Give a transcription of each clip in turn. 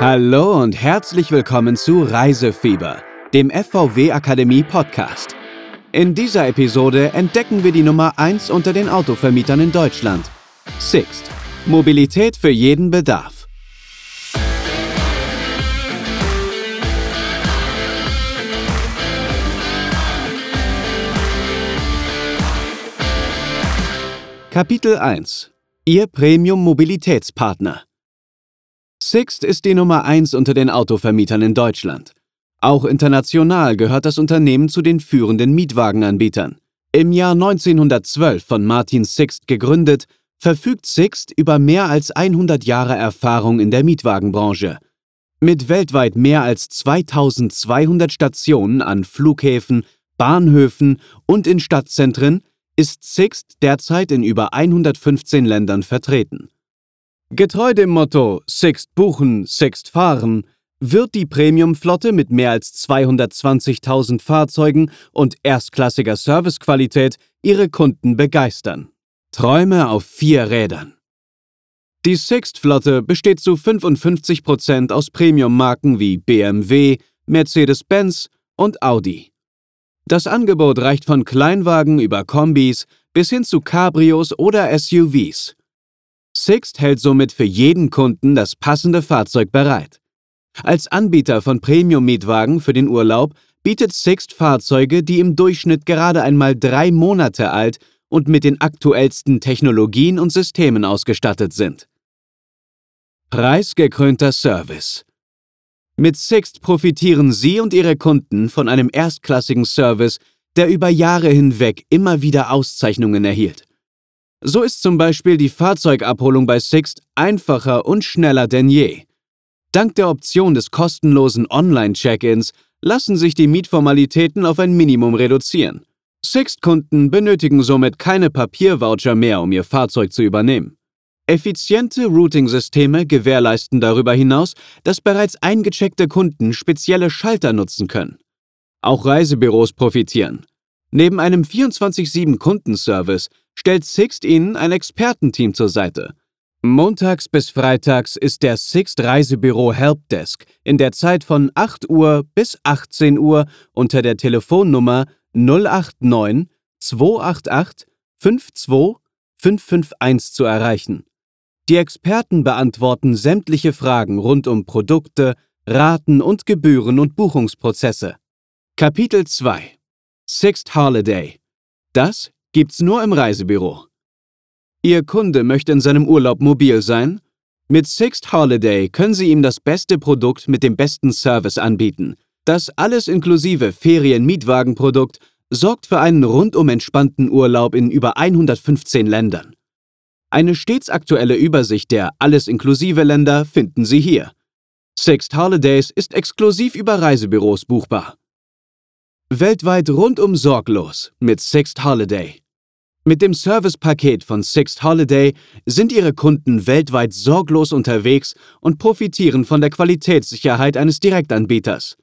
Hallo und herzlich willkommen zu Reisefieber, dem FVW Akademie Podcast. In dieser Episode entdecken wir die Nummer 1 unter den Autovermietern in Deutschland. Sixt. Mobilität für jeden Bedarf. Kapitel 1 Ihr Premium-Mobilitätspartner Sixt ist die Nummer 1 unter den Autovermietern in Deutschland. Auch international gehört das Unternehmen zu den führenden Mietwagenanbietern. Im Jahr 1912 von Martin Sixt gegründet, verfügt Sixt über mehr als 100 Jahre Erfahrung in der Mietwagenbranche. Mit weltweit mehr als 2200 Stationen an Flughäfen, Bahnhöfen und in Stadtzentren ist Sixt derzeit in über 115 Ländern vertreten. Getreu dem Motto Sixt buchen, Sixt fahren wird die Premiumflotte mit mehr als 220.000 Fahrzeugen und erstklassiger Servicequalität ihre Kunden begeistern. Träume auf vier Rädern. Die Sixt-Flotte besteht zu 55 Prozent aus Premium-Marken wie BMW, Mercedes-Benz und Audi. Das Angebot reicht von Kleinwagen über Kombis bis hin zu Cabrios oder SUVs. Sixt hält somit für jeden Kunden das passende Fahrzeug bereit. Als Anbieter von Premium-Mietwagen für den Urlaub bietet Sixt Fahrzeuge, die im Durchschnitt gerade einmal drei Monate alt und mit den aktuellsten Technologien und Systemen ausgestattet sind. Preisgekrönter Service mit Sixt profitieren Sie und Ihre Kunden von einem erstklassigen Service, der über Jahre hinweg immer wieder Auszeichnungen erhielt. So ist zum Beispiel die Fahrzeugabholung bei Sixt einfacher und schneller denn je. Dank der Option des kostenlosen Online-Check-ins lassen sich die Mietformalitäten auf ein Minimum reduzieren. Sixt-Kunden benötigen somit keine Papiervoucher mehr, um ihr Fahrzeug zu übernehmen. Effiziente Routing-Systeme gewährleisten darüber hinaus, dass bereits eingecheckte Kunden spezielle Schalter nutzen können. Auch Reisebüros profitieren. Neben einem 24-7-Kundenservice stellt Sixt Ihnen ein Expertenteam zur Seite. Montags bis Freitags ist der Sixt Reisebüro Helpdesk in der Zeit von 8 Uhr bis 18 Uhr unter der Telefonnummer 089 288 52 551 zu erreichen. Die Experten beantworten sämtliche Fragen rund um Produkte, Raten und Gebühren und Buchungsprozesse. Kapitel 2 Sixth Holiday. Das gibt's nur im Reisebüro. Ihr Kunde möchte in seinem Urlaub mobil sein? Mit Sixth Holiday können Sie ihm das beste Produkt mit dem besten Service anbieten. Das alles inklusive Ferien-Mietwagenprodukt sorgt für einen rundum entspannten Urlaub in über 115 Ländern. Eine stets aktuelle Übersicht der alles-inklusive Länder finden Sie hier. Sixt Holidays ist exklusiv über Reisebüros buchbar. Weltweit rundum sorglos mit Sixt Holiday. Mit dem Servicepaket von Sixt Holiday sind Ihre Kunden weltweit sorglos unterwegs und profitieren von der Qualitätssicherheit eines Direktanbieters.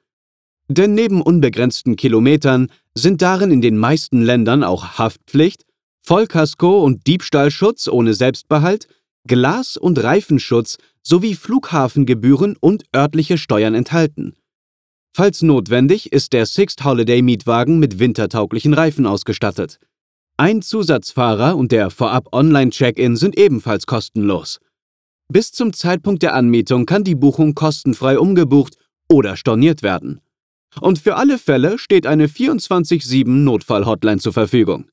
Denn neben unbegrenzten Kilometern sind darin in den meisten Ländern auch Haftpflicht, Vollkasko und Diebstahlschutz ohne Selbstbehalt, Glas- und Reifenschutz sowie Flughafengebühren und örtliche Steuern enthalten. Falls notwendig, ist der Sixt Holiday Mietwagen mit wintertauglichen Reifen ausgestattet. Ein Zusatzfahrer und der vorab Online-Check-In sind ebenfalls kostenlos. Bis zum Zeitpunkt der Anmietung kann die Buchung kostenfrei umgebucht oder storniert werden. Und für alle Fälle steht eine 24-7 Notfall-Hotline zur Verfügung.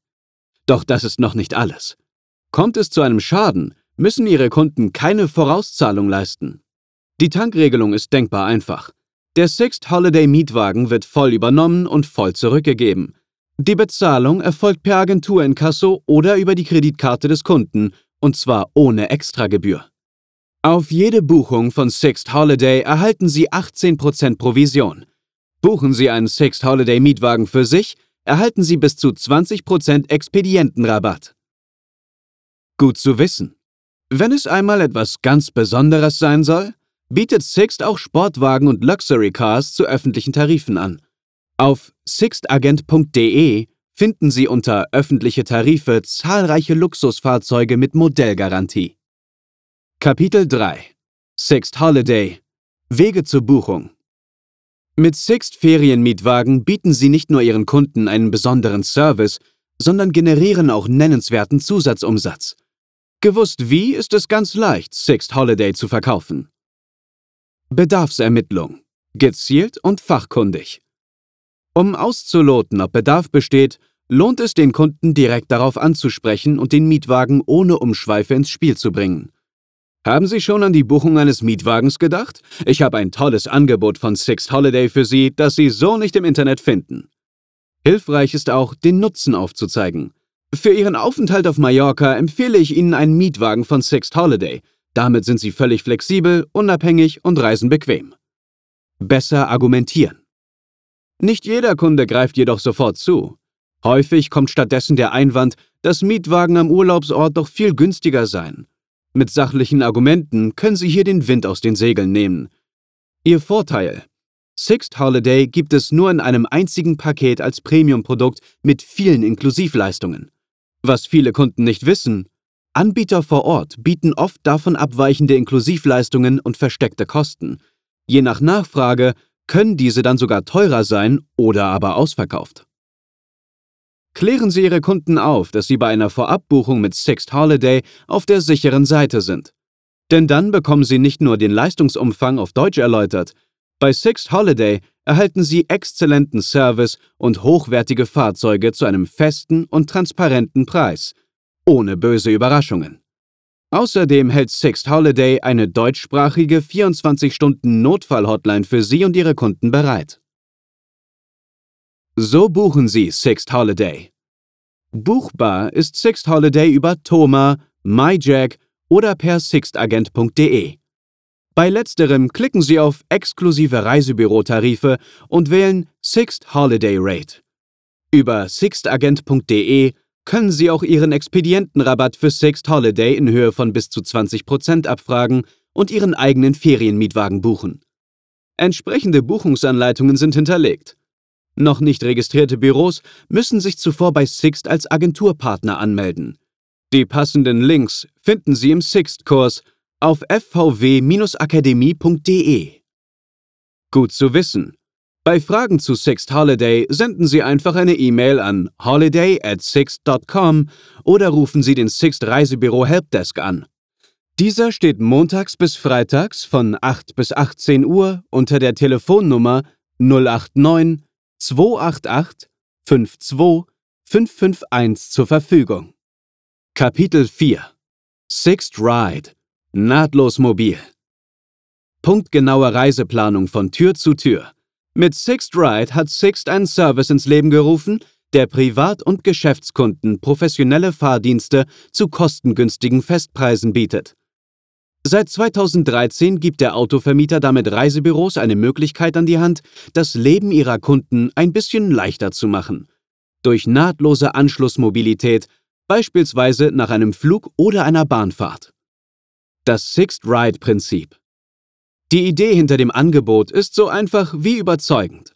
Doch das ist noch nicht alles. Kommt es zu einem Schaden, müssen Ihre Kunden keine Vorauszahlung leisten. Die Tankregelung ist denkbar einfach. Der Sixth Holiday Mietwagen wird voll übernommen und voll zurückgegeben. Die Bezahlung erfolgt per Agenturinkasso oder über die Kreditkarte des Kunden, und zwar ohne Extragebühr. Auf jede Buchung von Sixth Holiday erhalten Sie 18% Provision. Buchen Sie einen Sixth Holiday Mietwagen für sich, erhalten Sie bis zu 20% Expedientenrabatt. Gut zu wissen. Wenn es einmal etwas ganz Besonderes sein soll, bietet Sixt auch Sportwagen und Luxury Cars zu öffentlichen Tarifen an. Auf sixtagent.de finden Sie unter öffentliche Tarife zahlreiche Luxusfahrzeuge mit Modellgarantie. Kapitel 3 Sixt Holiday Wege zur Buchung. Mit Sixt Ferienmietwagen bieten Sie nicht nur Ihren Kunden einen besonderen Service, sondern generieren auch nennenswerten Zusatzumsatz. Gewusst wie, ist es ganz leicht, Sixt Holiday zu verkaufen. Bedarfsermittlung. Gezielt und fachkundig. Um auszuloten, ob Bedarf besteht, lohnt es den Kunden direkt darauf anzusprechen und den Mietwagen ohne Umschweife ins Spiel zu bringen. Haben Sie schon an die Buchung eines Mietwagens gedacht? Ich habe ein tolles Angebot von Sixt Holiday für Sie, das Sie so nicht im Internet finden. Hilfreich ist auch, den Nutzen aufzuzeigen. Für Ihren Aufenthalt auf Mallorca empfehle ich Ihnen einen Mietwagen von Sixt Holiday. Damit sind Sie völlig flexibel, unabhängig und reisen bequem. Besser argumentieren. Nicht jeder Kunde greift jedoch sofort zu. Häufig kommt stattdessen der Einwand, dass Mietwagen am Urlaubsort doch viel günstiger seien. Mit sachlichen Argumenten können Sie hier den Wind aus den Segeln nehmen. Ihr Vorteil. Sixt Holiday gibt es nur in einem einzigen Paket als Premium-Produkt mit vielen Inklusivleistungen. Was viele Kunden nicht wissen, Anbieter vor Ort bieten oft davon abweichende Inklusivleistungen und versteckte Kosten. Je nach Nachfrage können diese dann sogar teurer sein oder aber ausverkauft. Klären Sie Ihre Kunden auf, dass Sie bei einer Vorabbuchung mit Sixt Holiday auf der sicheren Seite sind. Denn dann bekommen Sie nicht nur den Leistungsumfang auf Deutsch erläutert. Bei Sixt Holiday erhalten Sie exzellenten Service und hochwertige Fahrzeuge zu einem festen und transparenten Preis, ohne böse Überraschungen. Außerdem hält Sixt Holiday eine deutschsprachige 24-Stunden-Notfall-Hotline für Sie und Ihre Kunden bereit. So buchen Sie Sixt Holiday. Buchbar ist Sixt Holiday über Thoma, MyJack oder per sixtagent.de. Bei letzterem klicken Sie auf exklusive Reisebürotarife und wählen Sixt Holiday Rate. Über sixtagent.de können Sie auch Ihren Expedientenrabatt für Sixt Holiday in Höhe von bis zu 20% abfragen und Ihren eigenen Ferienmietwagen buchen. Entsprechende Buchungsanleitungen sind hinterlegt. Noch nicht registrierte Büros müssen sich zuvor bei Sixt als Agenturpartner anmelden. Die passenden Links finden Sie im Sixt-Kurs auf fvw-akademie.de. Gut zu wissen. Bei Fragen zu Sixt Holiday senden Sie einfach eine E-Mail an holiday at sixt.com oder rufen Sie den Sixt Reisebüro Helpdesk an. Dieser steht montags bis freitags von 8 bis 18 Uhr unter der Telefonnummer 089 288 52 551 zur Verfügung. Kapitel 4 Sixth Ride Nahtlos mobil Punktgenaue Reiseplanung von Tür zu Tür. Mit Sixth Ride hat Sixt einen Service ins Leben gerufen, der Privat- und Geschäftskunden professionelle Fahrdienste zu kostengünstigen Festpreisen bietet. Seit 2013 gibt der Autovermieter damit Reisebüros eine Möglichkeit an die Hand, das Leben ihrer Kunden ein bisschen leichter zu machen. Durch nahtlose Anschlussmobilität, beispielsweise nach einem Flug oder einer Bahnfahrt. Das Sixth Ride Prinzip. Die Idee hinter dem Angebot ist so einfach wie überzeugend.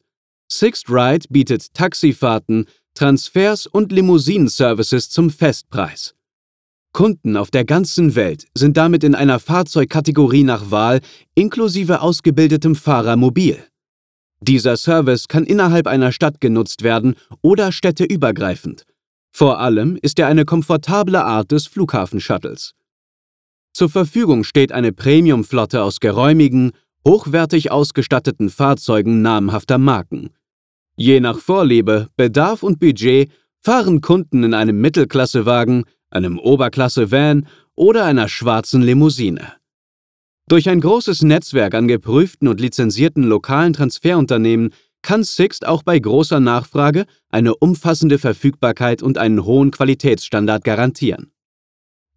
Sixth Ride bietet Taxifahrten, Transfers und Limousinenservices zum Festpreis. Kunden auf der ganzen Welt sind damit in einer Fahrzeugkategorie nach Wahl inklusive ausgebildetem Fahrer mobil. Dieser Service kann innerhalb einer Stadt genutzt werden oder städteübergreifend. Vor allem ist er eine komfortable Art des Flughafenshuttles. Zur Verfügung steht eine Premiumflotte aus geräumigen, hochwertig ausgestatteten Fahrzeugen namhafter Marken. Je nach Vorliebe, Bedarf und Budget fahren Kunden in einem Mittelklassewagen, einem Oberklasse-Van oder einer schwarzen Limousine. Durch ein großes Netzwerk an geprüften und lizenzierten lokalen Transferunternehmen kann Sixt auch bei großer Nachfrage eine umfassende Verfügbarkeit und einen hohen Qualitätsstandard garantieren.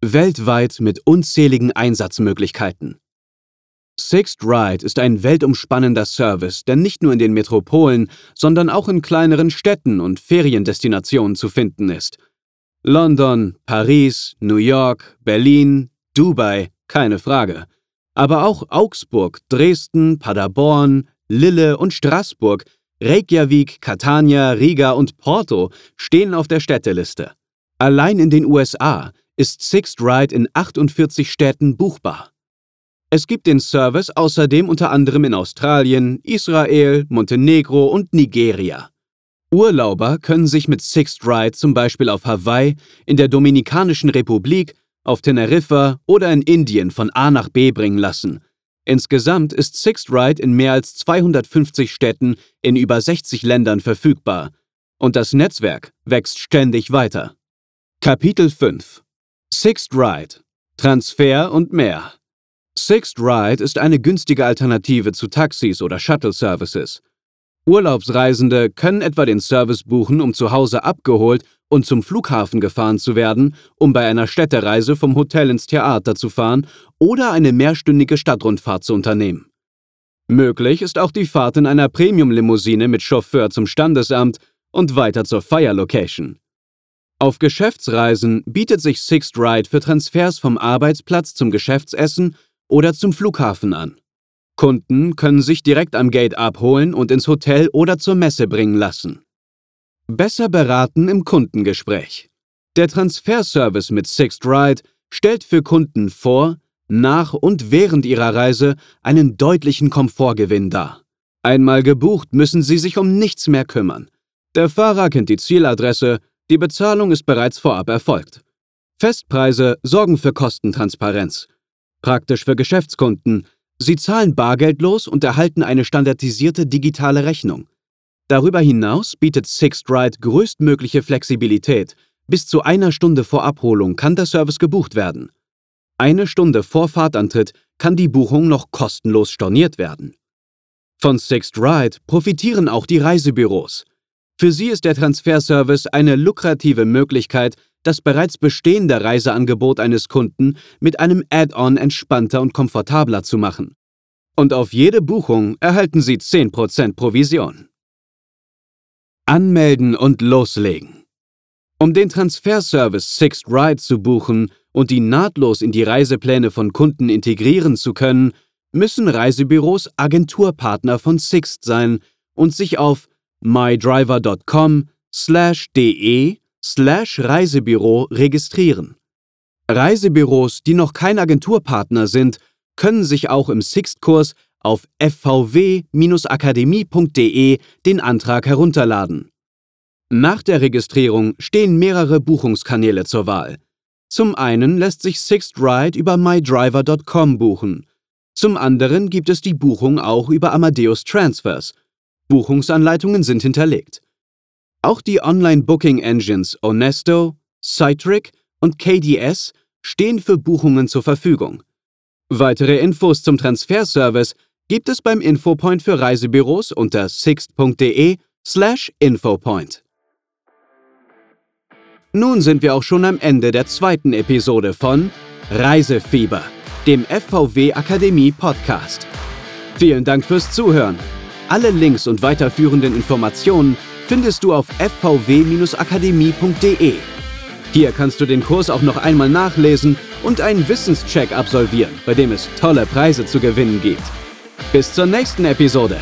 Weltweit mit unzähligen Einsatzmöglichkeiten. Sixt Ride ist ein weltumspannender Service, der nicht nur in den Metropolen, sondern auch in kleineren Städten und Feriendestinationen zu finden ist – London, Paris, New York, Berlin, Dubai, keine Frage. Aber auch Augsburg, Dresden, Paderborn, Lille und Straßburg, Reykjavik, Catania, Riga und Porto stehen auf der Städteliste. Allein in den USA ist Sixth Ride in 48 Städten buchbar. Es gibt den Service außerdem unter anderem in Australien, Israel, Montenegro und Nigeria. Urlauber können sich mit Sixth Ride zum Beispiel auf Hawaii, in der Dominikanischen Republik, auf Teneriffa oder in Indien von A nach B bringen lassen. Insgesamt ist Sixth Ride in mehr als 250 Städten in über 60 Ländern verfügbar. Und das Netzwerk wächst ständig weiter. Kapitel 5 Sixth Ride Transfer und mehr Sixth Ride ist eine günstige Alternative zu Taxis oder Shuttle-Services. Urlaubsreisende können etwa den Service buchen, um zu Hause abgeholt und zum Flughafen gefahren zu werden, um bei einer Städtereise vom Hotel ins Theater zu fahren oder eine mehrstündige Stadtrundfahrt zu unternehmen. Möglich ist auch die Fahrt in einer Premium-Limousine mit Chauffeur zum Standesamt und weiter zur Fire-Location. Auf Geschäftsreisen bietet sich Sixth Ride für Transfers vom Arbeitsplatz zum Geschäftsessen oder zum Flughafen an. Kunden können sich direkt am Gate abholen und ins Hotel oder zur Messe bringen lassen. Besser beraten im Kundengespräch. Der Transferservice mit Sixth Ride stellt für Kunden vor, nach und während ihrer Reise einen deutlichen Komfortgewinn dar. Einmal gebucht, müssen sie sich um nichts mehr kümmern. Der Fahrer kennt die Zieladresse, die Bezahlung ist bereits vorab erfolgt. Festpreise sorgen für Kostentransparenz. Praktisch für Geschäftskunden. Sie zahlen bargeldlos und erhalten eine standardisierte digitale Rechnung. Darüber hinaus bietet SixtRide größtmögliche Flexibilität. Bis zu einer Stunde vor Abholung kann der Service gebucht werden. Eine Stunde vor Fahrtantritt kann die Buchung noch kostenlos storniert werden. Von SixtRide profitieren auch die Reisebüros. Für sie ist der Transferservice eine lukrative Möglichkeit, das bereits bestehende Reiseangebot eines Kunden mit einem Add-on entspannter und komfortabler zu machen. Und auf jede Buchung erhalten Sie 10% Provision. Anmelden und loslegen. Um den Transferservice Sixth Ride zu buchen und ihn nahtlos in die Reisepläne von Kunden integrieren zu können, müssen Reisebüros Agenturpartner von Sixt sein und sich auf mydriver.com de slash Reisebüro registrieren. Reisebüros, die noch kein Agenturpartner sind, können sich auch im Sixt-Kurs auf fvw-akademie.de den Antrag herunterladen. Nach der Registrierung stehen mehrere Buchungskanäle zur Wahl. Zum einen lässt sich Sixt Ride über mydriver.com buchen. Zum anderen gibt es die Buchung auch über Amadeus Transfers. Buchungsanleitungen sind hinterlegt. Auch die Online-Booking-Engines Onesto, Citric und KDS stehen für Buchungen zur Verfügung. Weitere Infos zum Transferservice gibt es beim Infopoint für Reisebüros unter sixt.de slash infopoint. Nun sind wir auch schon am Ende der zweiten Episode von Reisefieber, dem FVW Akademie Podcast. Vielen Dank fürs Zuhören. Alle Links und weiterführenden Informationen findest du auf fvw-akademie.de. Hier kannst du den Kurs auch noch einmal nachlesen und einen Wissenscheck absolvieren, bei dem es tolle Preise zu gewinnen gibt. Bis zur nächsten Episode.